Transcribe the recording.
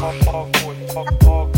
oh Hogwarts, Hogwarts.